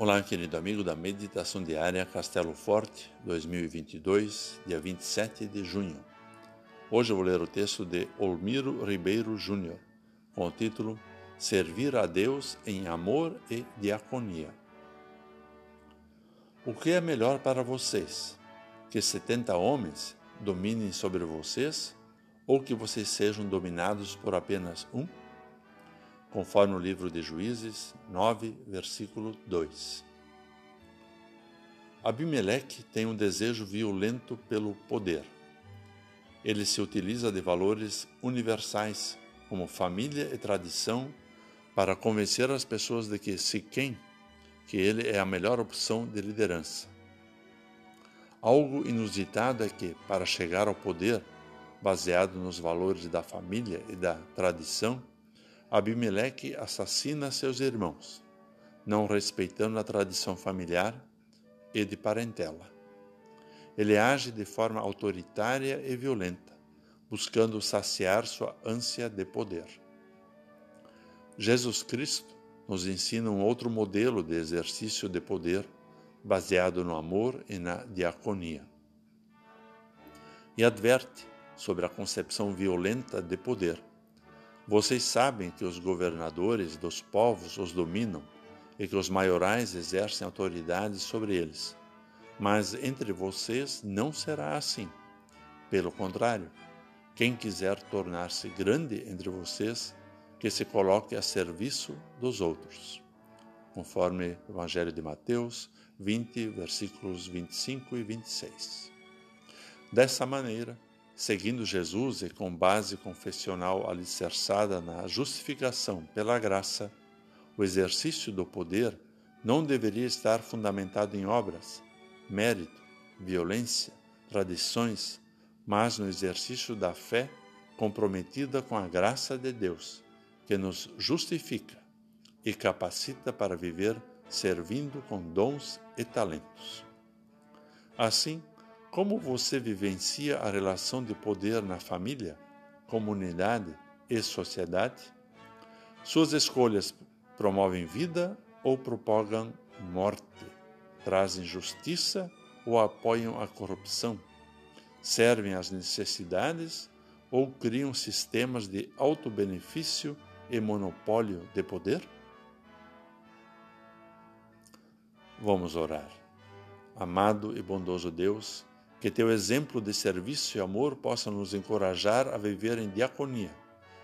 Olá, querido amigo da Meditação Diária Castelo Forte 2022, dia 27 de junho. Hoje eu vou ler o texto de Olmiro Ribeiro Júnior, com o título Servir a Deus em Amor e Diaconia. O que é melhor para vocês? Que 70 homens dominem sobre vocês ou que vocês sejam dominados por apenas um? Conforme o livro de Juízes 9, versículo 2. Abimeleque tem um desejo violento pelo poder. Ele se utiliza de valores universais, como família e tradição, para convencer as pessoas de que Siquém, que ele é a melhor opção de liderança. Algo inusitado é que, para chegar ao poder, baseado nos valores da família e da tradição, Abimeleque assassina seus irmãos, não respeitando a tradição familiar e de parentela. Ele age de forma autoritária e violenta, buscando saciar sua ânsia de poder. Jesus Cristo nos ensina um outro modelo de exercício de poder baseado no amor e na diaconia. E adverte sobre a concepção violenta de poder vocês sabem que os governadores dos povos os dominam e que os maiorais exercem autoridade sobre eles. Mas entre vocês não será assim. Pelo contrário, quem quiser tornar-se grande entre vocês, que se coloque a serviço dos outros. Conforme o Evangelho de Mateus 20, versículos 25 e 26. Dessa maneira, seguindo Jesus e com base confessional alicerçada na justificação pela graça, o exercício do poder não deveria estar fundamentado em obras, mérito, violência, tradições, mas no exercício da fé comprometida com a graça de Deus, que nos justifica e capacita para viver servindo com dons e talentos. Assim, como você vivencia a relação de poder na família, comunidade e sociedade? Suas escolhas promovem vida ou propagam morte? Trazem justiça ou apoiam a corrupção? Servem às necessidades ou criam sistemas de autobenefício e monopólio de poder? Vamos orar. Amado e bondoso Deus, que teu exemplo de serviço e amor possa nos encorajar a viver em diaconia,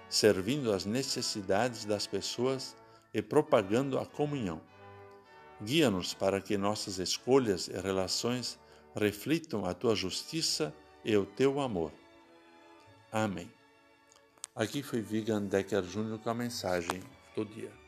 servindo às necessidades das pessoas e propagando a comunhão. Guia-nos para que nossas escolhas e relações reflitam a tua justiça e o teu amor. Amém. Aqui foi Vigan Decker Jr. com a mensagem do dia.